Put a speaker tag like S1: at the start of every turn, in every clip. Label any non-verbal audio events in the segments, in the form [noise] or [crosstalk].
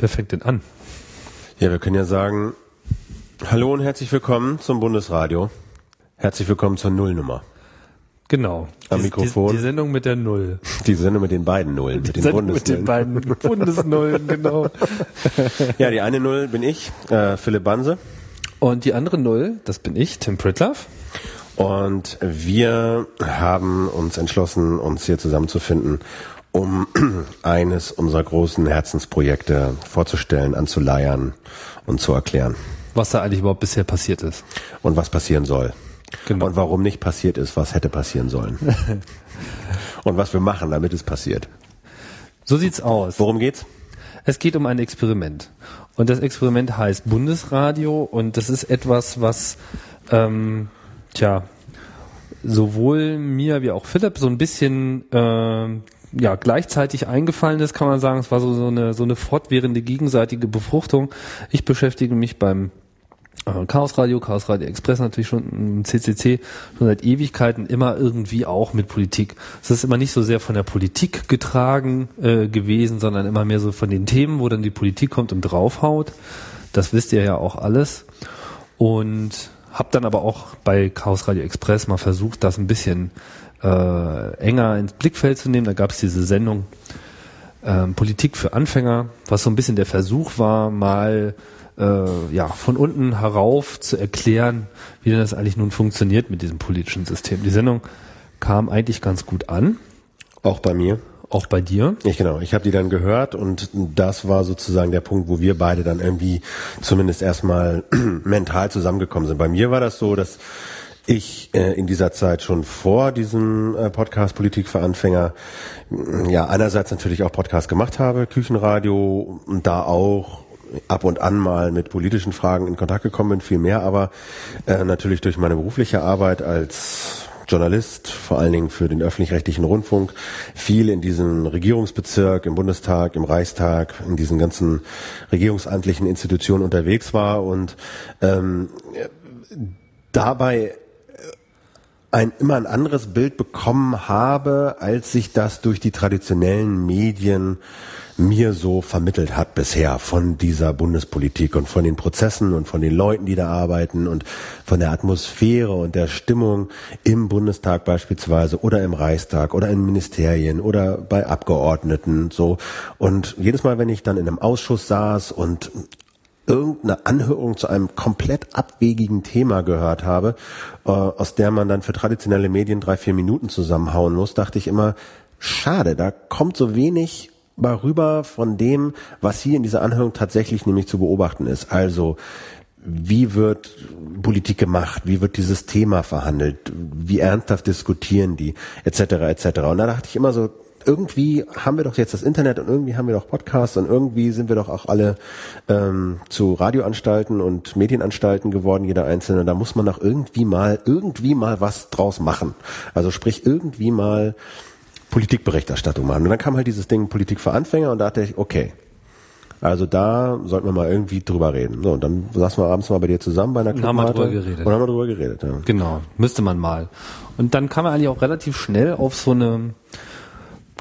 S1: Wer fängt denn an?
S2: Ja, wir können ja sagen, hallo und herzlich willkommen zum Bundesradio. Herzlich willkommen zur Nullnummer.
S1: Genau.
S2: Am
S1: Die-
S2: Mikrofon.
S1: Die, die Sendung mit der Null.
S2: Die Sendung mit den beiden Nullen, mit den
S1: Sendung mit den
S2: Bundesnullen.
S1: beiden Bundesnullen, genau.
S2: Ja, die eine Null bin ich, äh, Philipp Banse.
S1: Und die andere Null, das bin ich, Tim Pritloff.
S2: Und wir haben uns entschlossen, uns hier zusammenzufinden, um [clears throat] eines unserer großen Herzensprojekte vorzustellen, anzuleiern und zu erklären.
S1: Was da eigentlich überhaupt bisher passiert ist.
S2: Und was passieren soll.
S1: Genau.
S2: Und warum nicht passiert ist, was hätte passieren sollen. [laughs] und was wir machen, damit es passiert.
S1: So sieht's aus.
S2: Worum geht's?
S1: Es geht um ein Experiment. Und das Experiment heißt Bundesradio und das ist etwas, was, ähm, tja, sowohl mir wie auch Philipp so ein bisschen ähm, ja, gleichzeitig eingefallen ist, kann man sagen. Es war so, so, eine, so eine fortwährende gegenseitige Befruchtung. Ich beschäftige mich beim äh, Chaos Radio, Chaos Radio Express natürlich schon, im CCC, schon seit Ewigkeiten immer irgendwie auch mit Politik. Es ist immer nicht so sehr von der Politik getragen äh, gewesen, sondern immer mehr so von den Themen, wo dann die Politik kommt und draufhaut. Das wisst ihr ja auch alles. Und habe dann aber auch bei Chaos Radio Express mal versucht, das ein bisschen äh, enger ins Blickfeld zu nehmen. Da gab es diese Sendung ähm, Politik für Anfänger, was so ein bisschen der Versuch war, mal äh, ja von unten herauf zu erklären, wie denn das eigentlich nun funktioniert mit diesem politischen System. Die Sendung kam eigentlich ganz gut an,
S2: Auch bei mir.
S1: auch bei dir.
S2: Ich genau, ich habe die dann gehört und das war sozusagen der Punkt, wo wir beide dann irgendwie zumindest erstmal [clears throat] mental zusammengekommen sind. Bei mir war das so, dass ich äh, in dieser Zeit schon vor diesem äh, Podcast Politik für Anfänger mh, ja einerseits natürlich auch Podcast gemacht habe, Küchenradio und da auch ab und an mal mit politischen Fragen in Kontakt gekommen bin, viel mehr, aber äh, natürlich durch meine berufliche Arbeit als Journalist, vor allen Dingen für den öffentlich-rechtlichen Rundfunk, viel in diesem Regierungsbezirk, im Bundestag, im Reichstag, in diesen ganzen regierungsamtlichen Institutionen unterwegs war und ähm, dabei ein immer ein anderes Bild bekommen habe, als sich das durch die traditionellen Medien mir so vermittelt hat bisher von dieser Bundespolitik und von den Prozessen und von den Leuten, die da arbeiten und von der Atmosphäre und der Stimmung im Bundestag beispielsweise oder im Reichstag oder in Ministerien oder bei Abgeordneten so. Und jedes Mal, wenn ich dann in einem Ausschuss saß und irgendeine Anhörung zu einem komplett abwegigen Thema gehört habe, äh, aus der man dann für traditionelle Medien drei, vier Minuten zusammenhauen muss, dachte ich immer, schade, da kommt so wenig rüber von dem, was hier in dieser Anhörung tatsächlich nämlich zu beobachten ist. Also, wie wird Politik gemacht? Wie wird dieses Thema verhandelt? Wie ernsthaft diskutieren die? Etc. etc. Und da dachte ich immer so, irgendwie haben wir doch jetzt das Internet und irgendwie haben wir doch Podcasts und irgendwie sind wir doch auch alle ähm, zu Radioanstalten und Medienanstalten geworden, jeder einzelne. Da muss man doch irgendwie mal, irgendwie mal was draus machen. Also sprich irgendwie mal Politikberichterstattung machen. Und dann kam halt dieses Ding Politik für Anfänger und da dachte ich, okay, also da sollten wir mal irgendwie drüber reden. So, und dann saßen wir abends mal bei dir zusammen bei einer
S1: Und haben wir
S2: Clubmate
S1: drüber geredet.
S2: Und haben wir drüber geredet, ja.
S1: Genau, müsste man mal. Und dann kam er eigentlich auch relativ schnell auf so eine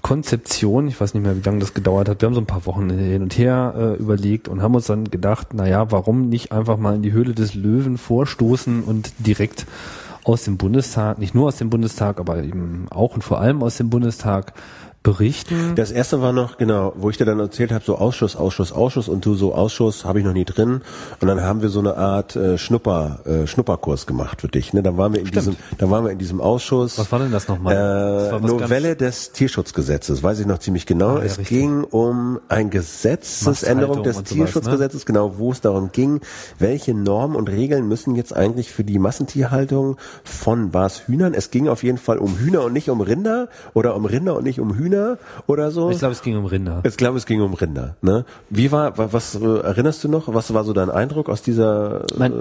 S1: Konzeption, ich weiß nicht mehr, wie lange das gedauert hat. Wir haben so ein paar Wochen hin und her äh, überlegt und haben uns dann gedacht, naja, warum nicht einfach mal in die Höhle des Löwen vorstoßen und direkt aus dem Bundestag, nicht nur aus dem Bundestag, aber eben auch und vor allem aus dem Bundestag berichten.
S2: Das erste war noch, genau, wo ich dir dann erzählt habe, so Ausschuss, Ausschuss, Ausschuss und du so Ausschuss habe ich noch nie drin. Und dann haben wir so eine Art äh, Schnupper, äh, Schnupperkurs gemacht für dich. Ne? Dann waren wir in diesem, dann waren wir in diesem Ausschuss.
S1: Was war denn das nochmal? Das
S2: Äh,
S1: was
S2: Novelle des Tierschutzgesetzes, weiß ich noch ziemlich genau.
S1: Ah, ja,
S2: es
S1: richtig.
S2: ging um ein Gesetzesänderung des
S1: sowas, ne?
S2: Tierschutzgesetzes, genau, wo es darum ging, welche Normen und Regeln müssen jetzt eigentlich für die Massentierhaltung von was Hühnern? Es ging auf jeden Fall um Hühner und nicht um Rinder oder um Rinder und nicht um Hühner oder so.
S1: Ich glaube, es ging um Rinder.
S2: Ich glaube, es ging um Rinder. Ne? Wie war, wa- was äh, erinnerst du noch? Was war so dein Eindruck aus dieser?
S1: Mein,
S2: äh,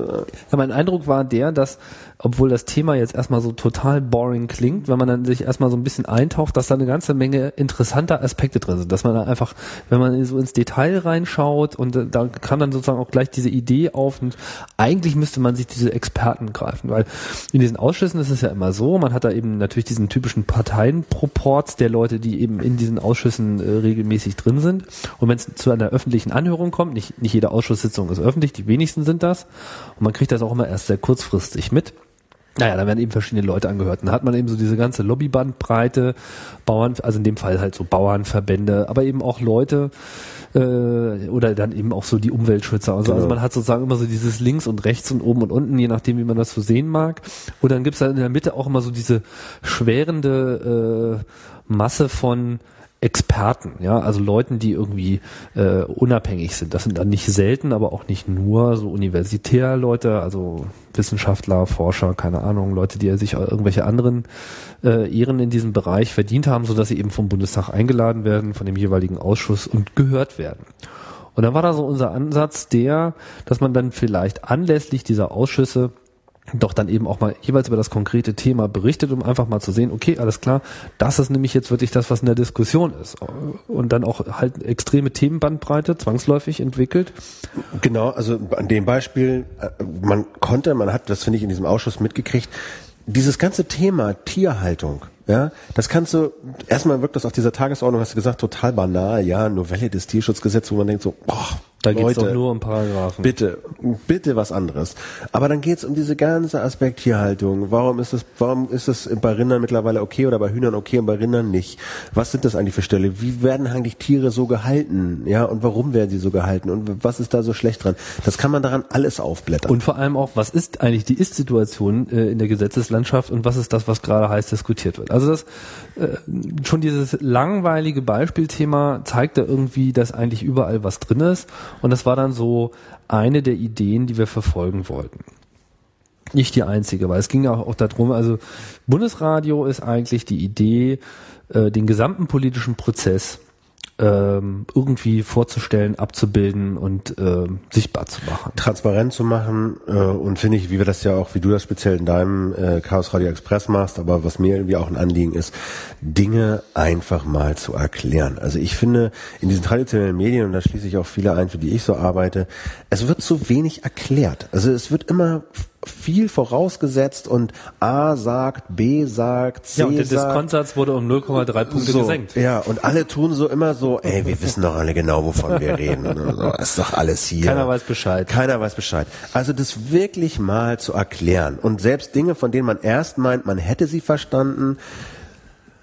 S1: ja, mein Eindruck war der, dass, obwohl das Thema jetzt erstmal so total boring klingt, wenn man dann sich erstmal so ein bisschen eintaucht, dass da eine ganze Menge interessanter Aspekte drin sind. Dass man da einfach, wenn man so ins Detail reinschaut und äh, da kam dann sozusagen auch gleich diese Idee auf und eigentlich müsste man sich diese Experten greifen, weil in diesen Ausschüssen ist es ja immer so, man hat da eben natürlich diesen typischen Parteienproports der Leute, die die eben in diesen Ausschüssen äh, regelmäßig drin sind. Und wenn es zu einer öffentlichen Anhörung kommt, nicht, nicht jede Ausschusssitzung ist öffentlich, die wenigsten sind das. Und man kriegt das auch immer erst sehr kurzfristig mit. Naja, da werden eben verschiedene Leute angehört. Dann hat man eben so diese ganze Lobbybandbreite, Bauern, also in dem Fall halt so Bauernverbände, aber eben auch Leute äh, oder dann eben auch so die Umweltschützer. Also, also
S2: Genau.
S1: man hat sozusagen immer so dieses links und rechts und oben und unten, je nachdem, wie man das so sehen mag. Und dann gibt's dann in der Mitte auch immer so diese schwerende äh, Masse von Experten, ja, also Leuten, die irgendwie äh, unabhängig sind. Das sind dann nicht selten, aber auch nicht nur so Universitärleute, also Wissenschaftler, Forscher, keine Ahnung, Leute, die sich irgendwelche anderen äh, Ehren in diesem Bereich verdient haben, sodass sie eben vom Bundestag eingeladen werden, von dem jeweiligen Ausschuss und gehört werden. Und dann war da so unser Ansatz der, dass man dann vielleicht anlässlich dieser Ausschüsse doch dann eben auch mal jeweils über das konkrete Thema berichtet, um einfach mal zu sehen, okay, alles klar, das ist nämlich jetzt wirklich das, was in der Diskussion ist. Und dann auch halt extreme Themenbandbreite zwangsläufig entwickelt.
S2: Genau, also an dem Beispiel, äh, man konnte, man hat, das finde ich in diesem Ausschuss mitgekriegt, dieses ganze Thema Tierhaltung, ja, das kannst du, erstmal wirkt das auf dieser Tagesordnung, hast du gesagt, total banal, ja, Novelle des Tierschutzgesetzes, wo man denkt so, boah,
S1: Da geht es doch nur um Paragraphen.
S2: Bitte, bitte was anderes. Aber dann geht's um diese ganze Aspekt Tierhaltung. Warum ist das, warum ist das bei Rindern mittlerweile okay oder bei Hühnern okay und bei Rindern nicht? Was sind das eigentlich für Ställe? Wie werden eigentlich Tiere so gehalten? Ja, und warum werden sie so gehalten? Und was ist da so schlecht dran? Das kann man daran alles aufblättern.
S1: Und vor allem auch, was ist eigentlich die Ist-Situation äh, in der Gesetzeslandschaft und was ist das, was gerade heiß diskutiert wird? Also das äh, schon dieses langweilige Beispielthema zeigt da irgendwie, dass eigentlich überall was drin ist. Und das war dann so eine der Ideen, die wir verfolgen wollten. Nicht die einzige, weil es ging ja auch darum, also Bundesradio ist eigentlich die Idee, äh, den gesamten politischen Prozess ähm, irgendwie vorzustellen, abzubilden und ähm, sichtbar zu machen.
S2: transparent zu machen äh, und finde ich, wie wir das ja auch, wie du das speziell in deinem äh, Chaos Radio Express machst, aber was mir irgendwie auch ein Anliegen ist, Dinge einfach mal zu erklären. Also ich finde, in diesen traditionellen Medien, und da schließe ich auch viele ein, für die ich so arbeite, es wird zu wenig erklärt. Also es wird immer viel vorausgesetzt und A sagt, B sagt, C
S1: Ja, und der
S2: sagt.
S1: Diskontsatz wurde um 0,3 Punkte
S2: So,
S1: gesenkt.
S2: Ja, und alle tun so immer so, ey, wir wissen doch alle genau, wovon wir [laughs] reden. So, Das ist doch alles hier.
S1: Keiner weiß Bescheid.
S2: Keiner weiß Bescheid. Also das wirklich mal zu erklären und selbst Dinge, von denen man erst meint, man hätte sie verstanden,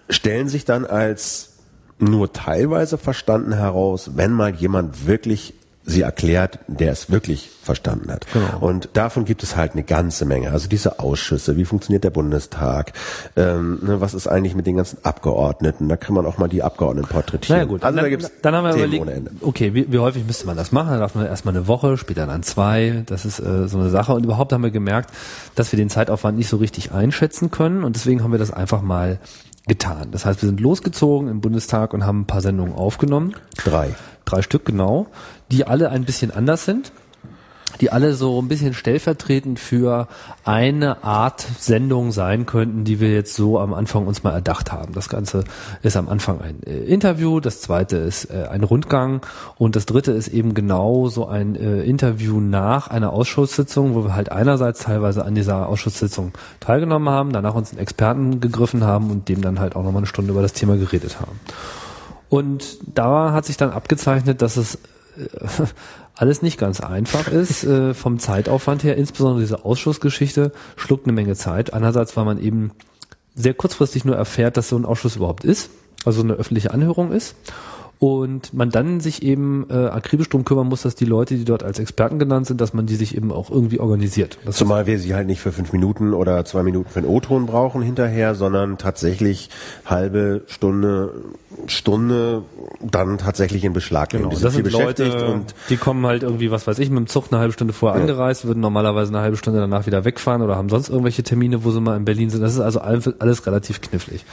S2: stellen sich dann als nur teilweise verstanden heraus, wenn mal jemand wirklich sie erklärt, der es wirklich verstanden hat.
S1: Genau.
S2: Und davon gibt es halt eine ganze Menge. Also diese Ausschüsse, wie funktioniert der Bundestag, ähm, ne, was ist eigentlich mit den ganzen Abgeordneten, da kann man auch mal die Abgeordneten porträtieren.
S1: Naja gut,
S2: also
S1: dann,
S2: da gibt's
S1: dann haben wir überlegt,
S2: ohne Ende.
S1: okay, wie, wie häufig müsste man das machen? Dann dachte man erstmal eine Woche, später dann zwei. Das ist äh, so eine Sache. Und überhaupt haben wir gemerkt, dass wir den Zeitaufwand nicht so richtig einschätzen können. Und deswegen haben wir das einfach mal getan. Das heißt, wir sind losgezogen im Bundestag und haben ein paar Sendungen aufgenommen.
S2: Drei.
S1: Drei Stück genau, die alle ein bisschen anders sind. Die alle so ein bisschen stellvertretend für eine Art Sendung sein könnten, die wir jetzt so am Anfang uns mal erdacht haben. Das Ganze ist am Anfang ein äh, Interview, das zweite ist äh, ein Rundgang und das dritte ist eben genau so ein äh, Interview nach einer Ausschusssitzung, wo wir halt einerseits teilweise an dieser Ausschusssitzung teilgenommen haben, danach uns einen Experten gegriffen haben und dem dann halt auch nochmal eine Stunde über das Thema geredet haben. Und da hat sich dann abgezeichnet, dass es [laughs] alles nicht ganz einfach ist, äh, vom Zeitaufwand her, insbesondere diese Ausschussgeschichte schluckt eine Menge Zeit. Einerseits, weil man eben sehr kurzfristig nur erfährt, dass so ein Ausschuss überhaupt ist, also eine öffentliche Anhörung ist. Und man dann sich eben äh, akribisch drum kümmern muss, dass die Leute, die dort als Experten genannt sind, dass man die sich eben auch irgendwie organisiert. Das
S2: Zumal wir sie halt nicht für fünf Minuten oder zwei Minuten für einen O-Ton brauchen hinterher, sondern tatsächlich halbe Stunde, Stunde dann tatsächlich in Beschlag nehmen.
S1: Genau,
S2: Die
S1: das
S2: sind viel
S1: sind Leute,
S2: beschäftigt und
S1: die kommen halt irgendwie, was weiß ich, mit dem Zug eine halbe Stunde vorher
S2: Ja.
S1: angereist, würden normalerweise eine halbe Stunde danach wieder wegfahren oder haben sonst irgendwelche Termine, wo sie mal in Berlin sind. Das ist also alles, alles relativ knifflig.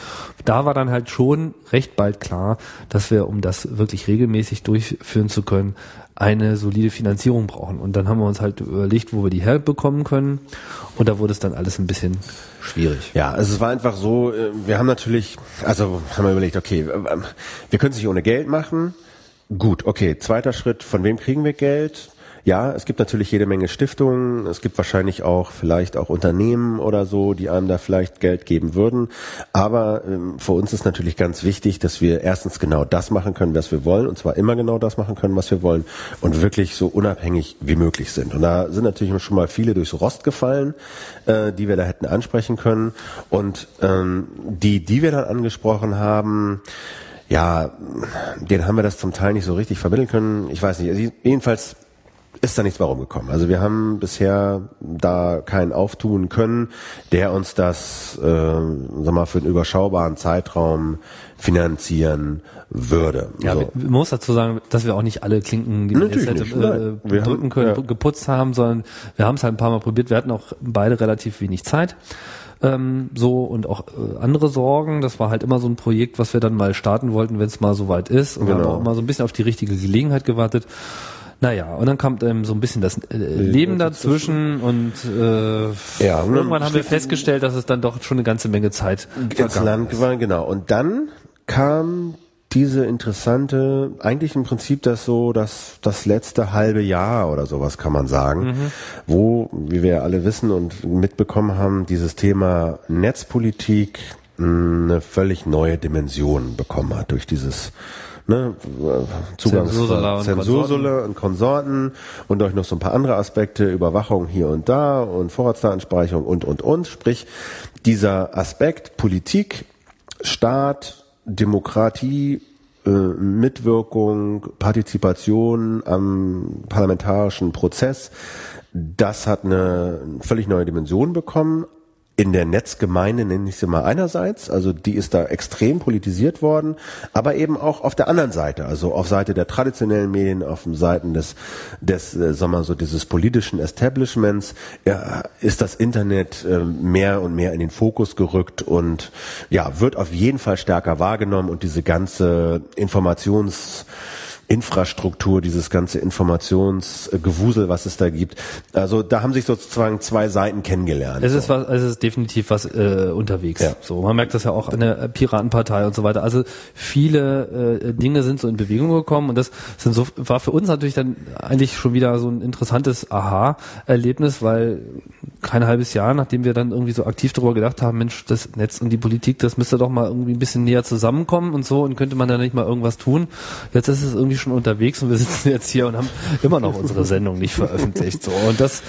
S1: Da war dann halt schon recht bald klar, dass wir, um das wirklich regelmäßig durchführen zu können, eine solide Finanzierung brauchen. Und dann haben wir uns halt überlegt, wo wir die herbekommen können. Und da wurde es dann alles ein bisschen schwierig.
S2: Ja, also es war einfach so, äh, wir haben natürlich, also haben wir überlegt, okay, äh, wir können es nicht ohne Geld machen. Gut, okay, zweiter Schritt, von wem kriegen wir Geld? Ja, es gibt natürlich jede Menge Stiftungen, es gibt wahrscheinlich auch vielleicht auch Unternehmen oder so, die einem da vielleicht Geld geben würden. Aber ähm, für uns ist natürlich ganz wichtig, dass wir erstens genau das machen können, was wir wollen, und zwar immer genau das machen können, was wir wollen, und wirklich so unabhängig wie möglich sind. Und da sind natürlich schon mal viele durchs Rost gefallen, äh, die wir da hätten ansprechen können. Und ähm, die, die wir dann angesprochen haben, ja, den haben wir das zum Teil nicht so richtig vermitteln können. Ich weiß nicht. Also jedenfalls ist da nichts bei rumgekommen. Also wir haben bisher da keinen auftun können, der uns das, äh, sag mal, für einen überschaubaren Zeitraum finanzieren würde.
S1: Ja, so. man muss dazu sagen, dass wir auch nicht alle Klinken, die wir jetzt hätte, äh, drücken können, ja. geputzt haben, sondern wir haben es halt ein paar Mal probiert. Wir hatten auch beide relativ wenig Zeit ähm, so und auch äh, andere Sorgen. Das war halt immer so ein Projekt, was wir dann mal starten wollten, wenn es mal soweit ist. Und genau. wir haben auch immer so ein bisschen auf die richtige Gelegenheit gewartet. Naja, und dann kommt ähm, so ein bisschen das äh, Leben dazwischen und äh, ja, und irgendwann haben wir festgestellt, dass es dann doch schon eine ganze Menge Zeit
S2: ins Land war, genau. Und dann kam diese interessante, eigentlich im Prinzip das so, das, das letzte halbe Jahr oder sowas kann man sagen, mhm. wo, wie wir alle wissen und mitbekommen haben, dieses Thema Netzpolitik eine völlig neue Dimension bekommen hat durch dieses ne, Zugangs Zensursole und Konsorten und durch noch so ein paar andere Aspekte, Überwachung hier und da und Vorratsdatenspeicherung und, und, und. Sprich, dieser Aspekt Politik, Staat, Demokratie, äh, Mitwirkung, Partizipation am parlamentarischen Prozess, das hat eine völlig neue Dimension bekommen, in der Netzgemeinde, nenne ich sie mal einerseits, also die ist da extrem politisiert worden, aber eben auch auf der anderen Seite, also auf Seite der traditionellen Medien, auf den Seiten des, des, äh, sagen wir so, dieses politischen Establishments, ja, ist das Internet äh, mehr und mehr in den Fokus gerückt und ja, wird auf jeden Fall stärker wahrgenommen und diese ganze Informations Infrastruktur, dieses ganze Informationsgewusel, was es da gibt. Also da haben sich sozusagen zwei Seiten kennengelernt.
S1: Es ist was, es ist definitiv was äh, unterwegs. Ja. So, man merkt das ja auch in der Piratenpartei und so weiter. Also viele äh, Dinge sind so in Bewegung gekommen und das sind so war für uns natürlich dann eigentlich schon wieder so ein interessantes Aha-Erlebnis, weil kein halbes Jahr, nachdem wir dann irgendwie so aktiv darüber gedacht haben, Mensch, das Netz und die Politik, das müsste doch mal irgendwie ein bisschen näher zusammenkommen und so und könnte man da nicht mal irgendwas tun. Jetzt ist es irgendwie schon unterwegs und wir sitzen jetzt hier und haben immer noch unsere Sendung nicht veröffentlicht. So und das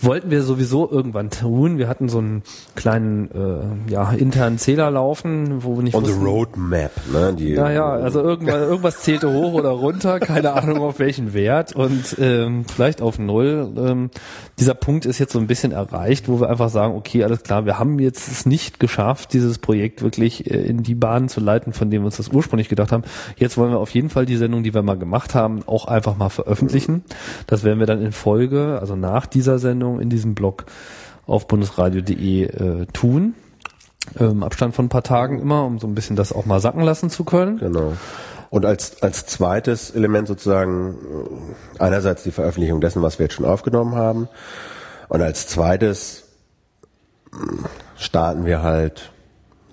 S1: wollten wir sowieso irgendwann tun. Wir hatten so einen kleinen äh, ja internen Zähler laufen, wo wir nicht
S2: the roadmap, ne?
S1: Die, naja, also irgendwann irgendwas zählte hoch oder runter, keine Ahnung auf welchen Wert und ähm, vielleicht auf null. Ähm, dieser Punkt ist jetzt so ein bisschen erreicht, wo wir einfach sagen, okay, alles klar, wir haben jetzt es nicht geschafft, dieses Projekt wirklich äh, in die Bahn zu leiten, von dem wir uns das ursprünglich gedacht haben. Jetzt wollen wir auf jeden Fall die Sendung, die wir mal gemacht haben, auch einfach mal veröffentlichen. Das werden wir dann in Folge, also nach dieser Sendung in diesem Blog auf bundesradio.de äh, tun. Ähm, Abstand von ein paar Tagen immer, um so ein bisschen das auch mal sacken lassen zu können.
S2: Genau. Und als, als zweites Element sozusagen äh, einerseits die Veröffentlichung dessen, was wir jetzt schon aufgenommen haben. Und als zweites äh, starten wir halt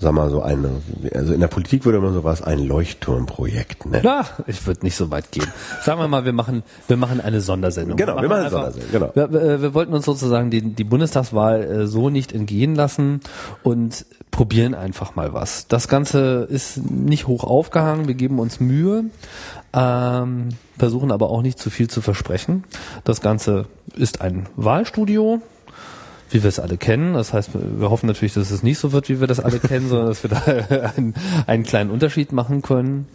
S2: sag mal so eine, also in der Politik würde man sowas ein Leuchtturmprojekt nennen.
S1: Ja, ich würde nicht so weit gehen. Sagen wir mal, wir machen, wir machen eine Sondersendung.
S2: Genau, wir machen, wir machen eine Sondersendung. Genau.
S1: Wir, wir, wir, wollten uns sozusagen die, die Bundestagswahl äh, so nicht entgehen lassen und probieren einfach mal was. Das Ganze ist nicht hoch aufgehangen, wir geben uns Mühe, ähm, versuchen aber auch nicht zu viel zu versprechen. Das Ganze ist ein Wahlstudio, wie wir es alle kennen. Das heißt, wir hoffen natürlich, dass es nicht so wird, wie wir das alle kennen, sondern dass wir da [laughs] einen, einen kleinen Unterschied machen können.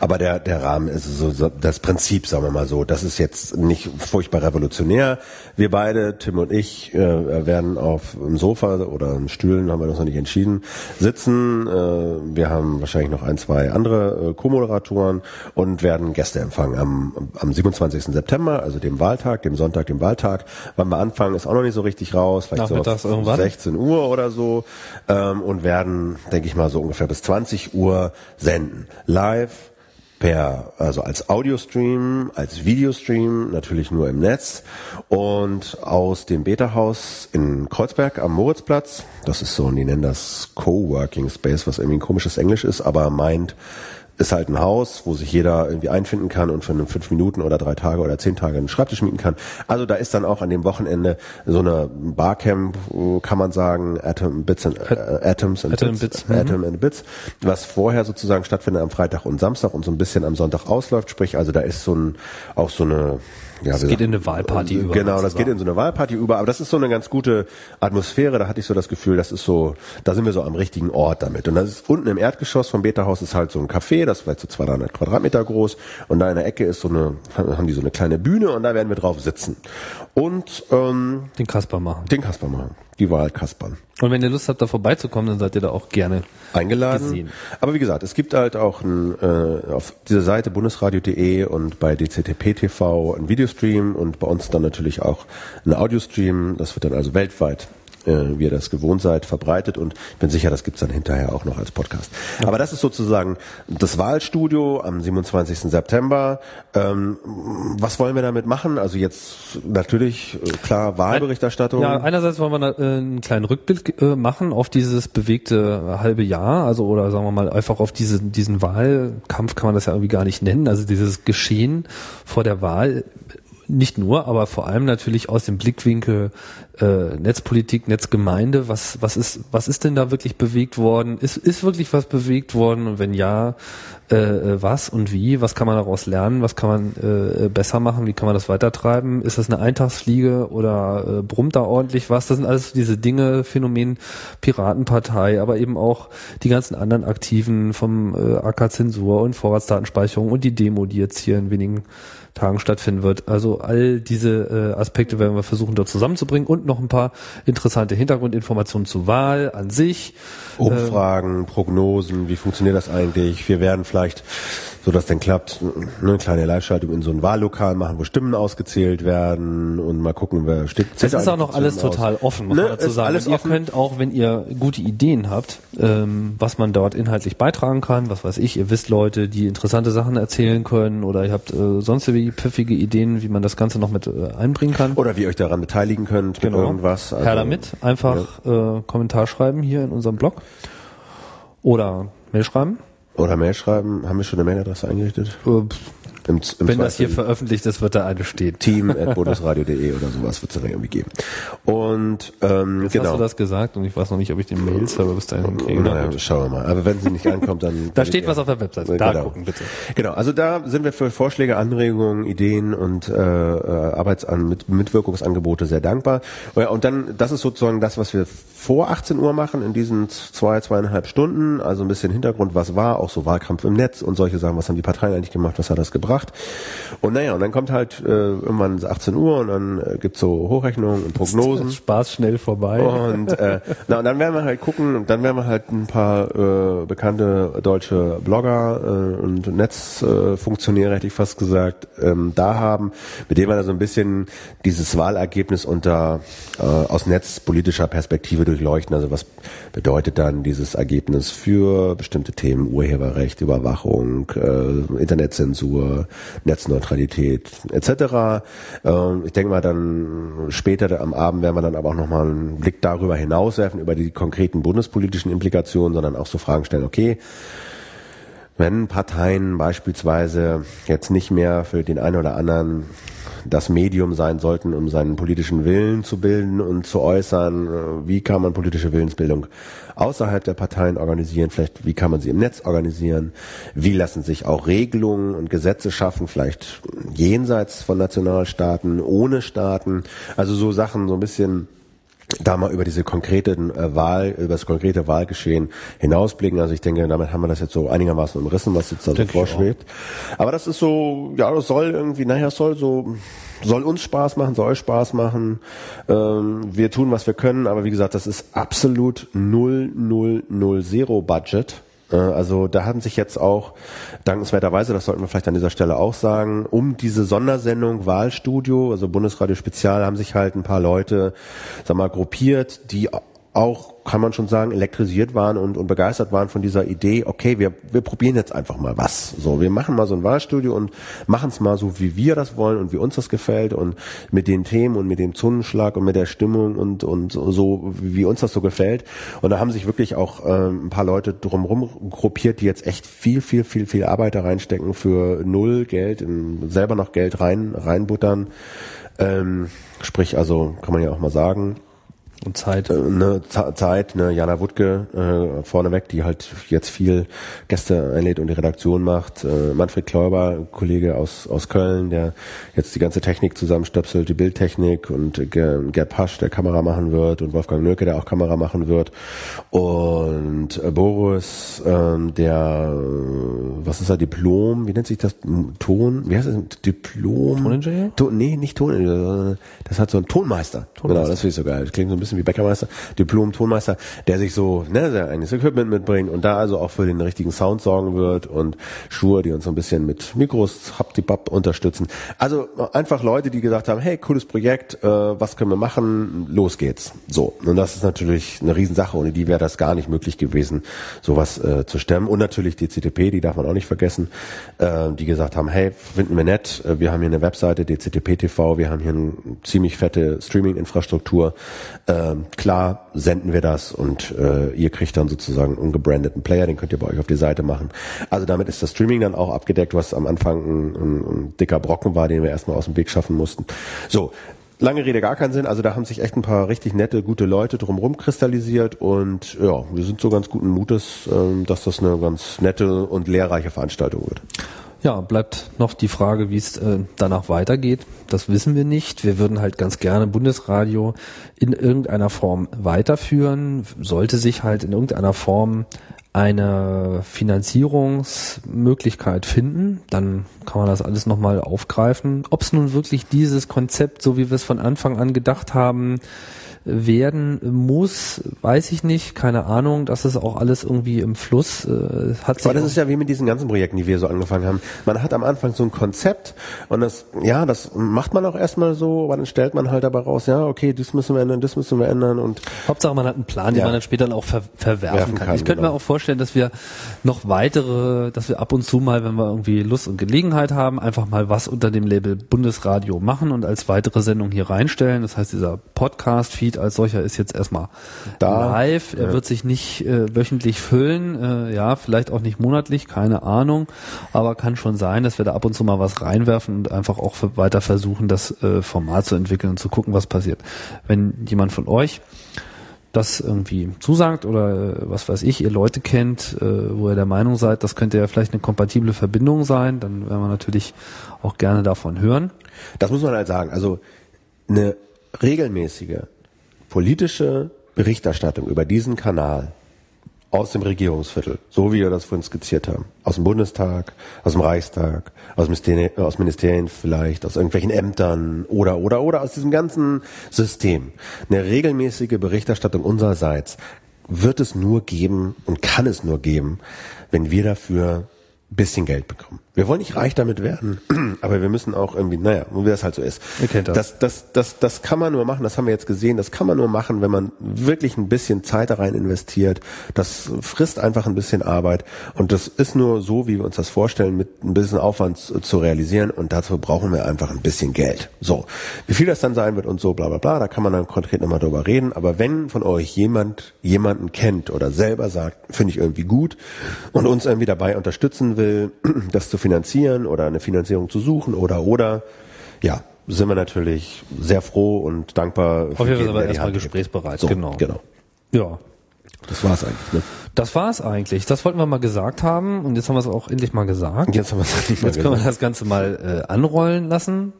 S2: Aber der, der Rahmen ist so, so das Prinzip, sagen wir mal so. Das ist jetzt nicht furchtbar revolutionär. Wir beide, Tim und ich, äh, werden auf einem Sofa oder in Stühlen, haben wir uns noch nicht entschieden, sitzen. Äh, wir haben wahrscheinlich noch ein, zwei andere äh, Co-Moderatoren und werden Gäste empfangen am, am 27. September, also dem Wahltag, dem Sonntag, dem Wahltag. Wann wir anfangen, ist auch noch nicht so richtig raus. Vielleicht
S1: Nachmittags so irgendwann.
S2: 16 Uhr oder so ähm, und werden, denke ich mal, so ungefähr bis 20 Uhr senden. Live per, also als Audiostream, als Videostream, natürlich nur im Netz und aus dem Beta-Haus in Kreuzberg am Moritzplatz. Das ist so, die nennen das Coworking Space, was irgendwie ein komisches Englisch ist, aber meint ist halt ein Haus, wo sich jeder irgendwie einfinden kann und für fünf Minuten oder drei Tage oder zehn Tage einen Schreibtisch mieten kann. Also da ist dann auch an dem Wochenende so eine Barcamp, kann man sagen, Atom, Bits and, äh, Atoms and
S1: Atom
S2: Bits,
S1: Bits,
S2: Atom and Bits, was vorher sozusagen stattfindet am Freitag und Samstag und so ein bisschen am Sonntag ausläuft. Sprich, also da ist so ein auch so eine ja,
S1: Das geht in eine Wahlparty über.
S2: Genau, das geht in so eine Wahlparty über, aber das ist so eine ganz gute Atmosphäre, da hatte ich so das Gefühl, das ist so, da sind wir so am richtigen Ort damit. Und das ist unten im Erdgeschoss vom Beta-Haus ist halt so ein Café, das ist vielleicht so 200 Quadratmeter groß und da in der Ecke ist so eine, haben die so eine kleine Bühne und da werden wir drauf sitzen. Und ähm,
S1: Den Kasper machen.
S2: den Kasper machen, die Wahl Kaspern
S1: Und wenn ihr Lust habt, da vorbeizukommen, dann seid ihr da auch gerne.
S2: eingeladen.
S1: Gesehen.
S2: Aber wie gesagt, es gibt halt auch ein, äh, auf dieser Seite bundesradio.de und bei DCTP TV ein Videostream und bei uns dann natürlich auch ein Audiostream. Das wird dann also weltweit äh, wie ihr das gewohnt seid, verbreitet und ich bin sicher, das gibt's dann hinterher auch noch als Podcast. Aber das ist sozusagen das Wahlstudio am 27. September. Ähm, was wollen wir damit machen? Also jetzt natürlich, äh, klar, Wahlberichterstattung.
S1: Ja, einerseits wollen wir äh, einen kleinen Rückblick äh, machen auf dieses bewegte halbe Jahr, also oder sagen wir mal einfach auf diesen diesen Wahlkampf kann man das ja irgendwie gar nicht nennen, also dieses Geschehen vor der Wahl nicht nur, aber vor allem natürlich aus dem Blickwinkel äh, Netzpolitik, Netzgemeinde. Was was ist was ist denn da wirklich bewegt worden? Ist ist wirklich was bewegt worden? Und wenn ja, äh, äh, was und wie? Was kann man daraus lernen? Was kann man äh, besser machen? Wie kann man das weitertreiben? Ist das eine Eintagsfliege oder äh, brummt da ordentlich was? Das sind alles diese Dinge, Phänomen Piratenpartei, aber eben auch die ganzen anderen Aktiven vom äh, AK-Zensur und Vorratsdatenspeicherung und die Demo, die jetzt hier in wenigen Tagen stattfinden wird. Also all diese äh, Aspekte werden wir versuchen dort zusammenzubringen und noch ein paar interessante Hintergrundinformationen zur Wahl an sich.
S2: Umfragen, Prognosen, wie funktioniert das eigentlich? Wir werden vielleicht, so dass denn klappt, eine kleine Live-Schaltung in so ein Wahllokal machen, wo Stimmen ausgezählt werden und mal gucken, wer steht.
S1: Es ist auch noch alles total offen, muss
S2: Ne,
S1: man dazu sagen.
S2: alles
S1: Und ihr
S2: offen.
S1: könnt auch, wenn ihr gute Ideen habt, ähm, was man dort inhaltlich beitragen kann, was weiß ich, ihr wisst Leute, die interessante Sachen erzählen können oder ihr habt äh, sonst wie pfiffige Ideen, wie man das Ganze noch mit äh, einbringen kann.
S2: Oder wie ihr euch daran beteiligen könnt mit irgendwas. Also,
S1: Her damit. Einfach äh, Kommentar schreiben hier in unserem Blog. Oder Mail schreiben.
S2: Oder Mail schreiben. Haben wir schon eine Mailadresse eingerichtet?
S1: Äh,
S2: Im, im
S1: wenn das hier
S2: Zweifel
S1: veröffentlicht ist, wird da eine stehen.
S2: team.bundesradio.de [laughs] oder sowas wird es dann irgendwie geben. Und ähm,
S1: Jetzt
S2: genau.
S1: hast du das gesagt und ich weiß noch nicht, ob ich den Mail-Server bis dahin hinkriege. Na
S2: Naja, schauen wir mal. Aber wenn sie nicht ankommt, dann. [laughs]
S1: Da steht was auf der Webseite. Da
S2: genau.
S1: gucken bitte.
S2: Genau, also da sind wir für Vorschläge, Anregungen, Ideen und äh, äh, Arbeitsan mit Mitwirkungsangebote sehr dankbar. Und dann, das ist sozusagen das, was wir vor 18 Uhr machen in diesen zwei, zweieinhalb Stunden. Also ein bisschen Hintergrund, was war, auch so Wahlkampf im Netz und solche Sachen, was haben die Parteien eigentlich gemacht, was hat das gebracht. Und naja, und dann kommt halt äh, irgendwann 18 Uhr und dann äh, gibt's so Hochrechnungen und Prognosen. [laughs]
S1: Spaß schnell vorbei.
S2: Und, äh, na, und dann werden wir halt gucken, und dann werden wir halt ein paar äh, bekannte deutsche Blogger äh, und Netzfunktionäre, äh, hätte ich fast gesagt, ähm, da haben, mit denen wir da so ein bisschen dieses Wahlergebnis unter äh, aus netzpolitischer Perspektive durchleuchten. Also was bedeutet dann dieses Ergebnis für bestimmte Themen, Urheberrecht, Überwachung, äh, Internetzensur, Netzneutralität etc. Ähm, ich denke mal dann später am Abend werden wir dann aber auch nochmal einen Blick darüber hinauswerfen, über die konkreten bundespolitischen Implikationen, sondern auch so Fragen stellen, okay, wenn Parteien beispielsweise jetzt nicht mehr für den einen oder anderen das Medium sein sollten, um seinen politischen Willen zu bilden und zu äußern, äh, wie kann man politische Willensbildung außerhalb der Parteien organisieren, vielleicht wie kann man sie im Netz organisieren, wie lassen sich auch Regelungen und Gesetze schaffen, vielleicht jenseits von Nationalstaaten, ohne Staaten, also so Sachen so ein bisschen da mal über diese konkreten äh, Wahl, über das konkrete Wahlgeschehen hinausblicken. Also ich denke, damit haben wir das jetzt so einigermaßen umrissen, was jetzt da so vorschwebt. Aber das ist so, ja, das soll irgendwie, naja, soll so, soll uns Spaß machen, soll euch Spaß machen. Ähm, wir tun, was wir können, aber wie gesagt, das ist absolut null, null, null, zero Budget. Äh, Also da haben sich jetzt auch dankenswerterweise, das sollten wir vielleicht an dieser Stelle auch sagen, um diese Sondersendung Wahlstudio, also Bundesradio Spezial, haben sich halt ein paar Leute, sag mal, gruppiert, die auch, kann man schon sagen, elektrisiert waren und, und begeistert waren von dieser Idee, okay, wir, wir probieren jetzt einfach mal was. So, wir machen mal so ein Wahlstudio und machen es mal so, wie wir das wollen und wie uns das gefällt und mit den Themen und mit dem Zungenschlag und mit der Stimmung und, und so, wie uns das so gefällt. Und da haben sich wirklich auch ähm, ein paar Leute drumherum gruppiert, die jetzt echt viel, viel, viel, viel Arbeit da reinstecken für null Geld, selber noch Geld rein, reinbuttern. Ähm, sprich, also kann man ja auch mal sagen,
S1: und Zeit.
S2: Äh, ne, Zeit, ne, Jana Wuttke äh, vorneweg, die halt jetzt viel Gäste einlädt und die Redaktion macht. Äh, Manfred Kläuber, Kollege aus, aus Köln, der jetzt die ganze Technik zusammenstöpselt, die Bildtechnik und äh, Gerd Pasch, der Kamera machen wird und Wolfgang Nöke, der auch Kamera machen wird. Und äh, Boris, ähm, der, äh, was ist er, Diplom, wie nennt sich das? Ton, wie heißt das? Diplom?
S1: Toningenieur?
S2: Ton, nee, nicht Toningenieur, das hat so ein Tonmeister. Tonmeister. Genau, das finde ich so geil. Das klingt so ein bisschen bisschen wie Bäckermeister, Diplom-Tonmeister, der sich so ne, sein eigenes Equipment mitbringt und da also auch für den richtigen Sound sorgen wird und Schuhe, die uns so ein bisschen mit Mikros haptibab unterstützen. Also einfach Leute, die gesagt haben, hey, cooles Projekt, äh, was können wir machen? Los geht's. So, und das ist natürlich eine Riesensache, ohne die wäre das gar nicht möglich gewesen, sowas äh, zu stemmen. Und natürlich die CTP, die darf man auch nicht vergessen, äh, die gesagt haben, hey, finden wir nett, äh, wir haben hier eine Webseite, DCTP TV, wir haben hier eine ziemlich fette Streaming-Infrastruktur, äh, äh, klar senden wir das und äh, ihr kriegt dann sozusagen einen ungebrandeten Player, den könnt ihr bei euch auf die Seite machen. Also damit ist das Streaming dann auch abgedeckt, was am Anfang ein, ein, ein dicker Brocken war, den wir erstmal aus dem Weg schaffen mussten. So, lange Rede gar keinen Sinn. Also da haben sich echt ein paar richtig nette, gute Leute drumherum kristallisiert und ja, wir sind so ganz guten Mutes, ähm, dass das eine ganz nette und lehrreiche Veranstaltung wird.
S1: Ja, bleibt noch die Frage, wie es äh, danach weitergeht. Das wissen wir nicht. Wir würden halt ganz gerne Bundesradio in irgendeiner Form weiterführen. Sollte sich halt in irgendeiner Form eine Finanzierungsmöglichkeit finden, dann kann man das alles nochmal aufgreifen. Ob es nun wirklich dieses Konzept, so wie wir es von Anfang an gedacht haben, werden muss, weiß ich nicht, keine Ahnung. Das ist auch alles irgendwie im Fluss. Äh,
S2: hat Aber das ist ja wie mit diesen ganzen Projekten, die wir so angefangen haben. Man hat am Anfang so ein Konzept und das, ja, das macht man auch erstmal so, aber dann stellt man halt dabei raus, ja, okay, das müssen wir ändern, das müssen wir ändern und
S1: Hauptsache man hat einen Plan, den man dann später auch ver verwerfen kann. kann. Ich könnte genau. mir auch vorstellen, dass wir noch weitere, dass wir ab und zu mal, wenn wir irgendwie Lust und Gelegenheit haben, einfach mal was unter dem Label Bundesradio machen und als weitere Sendung hier reinstellen. Das heißt, dieser Podcast-Feed als solcher ist jetzt erstmal da, live. Er wird sich nicht äh, wöchentlich füllen, äh, ja, vielleicht auch nicht monatlich, keine Ahnung, aber kann schon sein, dass wir da ab und zu mal was reinwerfen und einfach auch weiter versuchen, das äh, Format zu entwickeln und zu gucken, was passiert. Wenn jemand von euch das irgendwie zusagt oder äh, was weiß ich, ihr Leute kennt, äh, wo ihr der Meinung seid, das könnte ja vielleicht eine kompatible Verbindung sein, dann werden wir natürlich auch gerne davon hören.
S2: Das muss man halt sagen. Also eine regelmäßige politische Berichterstattung über diesen Kanal aus dem Regierungsviertel, so wie wir das vorhin skizziert haben, aus dem Bundestag, aus dem Reichstag, aus, Ministerien, aus Ministerien vielleicht, aus irgendwelchen Ämtern oder, oder, oder aus diesem ganzen System. Eine regelmäßige Berichterstattung unsererseits wird es nur geben und kann es nur geben, wenn wir dafür bisschen Geld bekommen. Wir wollen nicht reich damit werden, [clears throat] aber wir müssen auch irgendwie, naja, wie das halt so ist.
S1: Ihr kennt
S2: das. Das, das, das, das kann man nur machen, das haben wir jetzt gesehen, das kann man nur machen, wenn man wirklich ein bisschen Zeit da rein investiert. Das frisst einfach ein bisschen Arbeit und das ist nur so, wie wir uns das vorstellen, mit ein bisschen Aufwand zu realisieren und dazu brauchen wir einfach ein bisschen Geld. So, wie viel das dann sein wird und so, bla bla bla, da kann man dann konkret nochmal drüber reden, aber wenn von euch jemand jemanden kennt oder selber sagt, finde ich irgendwie gut und uns irgendwie dabei unterstützen will, [clears throat] das zu finanzieren oder eine Finanzierung zu suchen oder oder ja, sind wir natürlich sehr froh und dankbar.
S1: Auf jeden Fall aber erstmal gesprächsbereit,
S2: so, genau. genau.
S1: Ja.
S2: Das war's eigentlich, ne?
S1: Das war's eigentlich. Das wollten wir mal gesagt haben und jetzt haben wir es auch endlich mal gesagt.
S2: Jetzt haben wir es endlich
S1: mal Jetzt können wir das Ganze mal äh, anrollen lassen.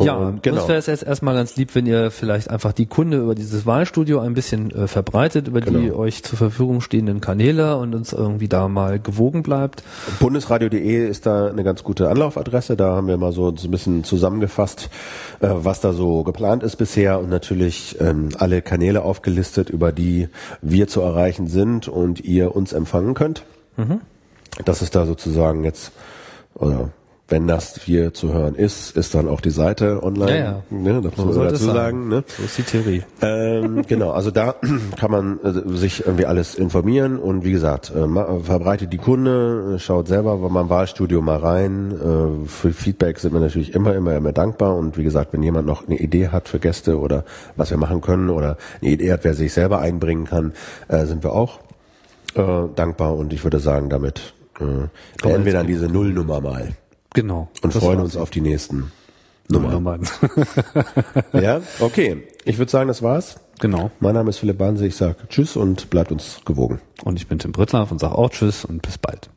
S1: Ja, genau. uns wäre es jetzt erstmal ganz lieb, wenn ihr vielleicht einfach die Kunde über dieses Wahlstudio ein bisschen äh, verbreitet, über genau. die euch zur Verfügung stehenden Kanäle und uns irgendwie da mal gewogen bleibt.
S2: Bundesradio.de ist da eine ganz gute Anlaufadresse. Da haben wir mal so ein bisschen zusammengefasst, äh, was da so geplant ist bisher und natürlich ähm, alle Kanäle aufgelistet, über die wir zu erreichen sind und ihr uns empfangen könnt. Mhm. Das ist da sozusagen jetzt, oder wenn das hier zu hören ist, ist dann auch die Seite online.
S1: Ja, ja.
S2: Ne, das muss man dazu sagen. Ne?
S1: So ist die Theorie.
S2: Ähm, [laughs] genau, also da [clears throat] kann man äh, sich irgendwie alles informieren und wie gesagt, äh, verbreitet die Kunde, schaut selber bei meinem Wahlstudio mal rein. Äh, für Feedback sind wir natürlich immer, immer, immer dankbar und wie gesagt, wenn jemand noch eine Idee hat für Gäste oder was wir machen können oder eine Idee hat, wer sich selber einbringen kann, äh, sind wir auch äh, dankbar und ich würde sagen, damit äh, beenden wir dann diese Nullnummer mal
S1: Genau.
S2: und freuen
S1: war's.
S2: uns auf die nächsten Nummern.
S1: Nummern. [laughs]
S2: Ja, okay. Ich würde sagen, das war's.
S1: genau.
S2: Mein Name ist Philipp Banse. Ich sage Tschüss und bleibt uns gewogen.
S1: Und ich bin Tim Brittlaff und sage auch Tschüss und bis bald.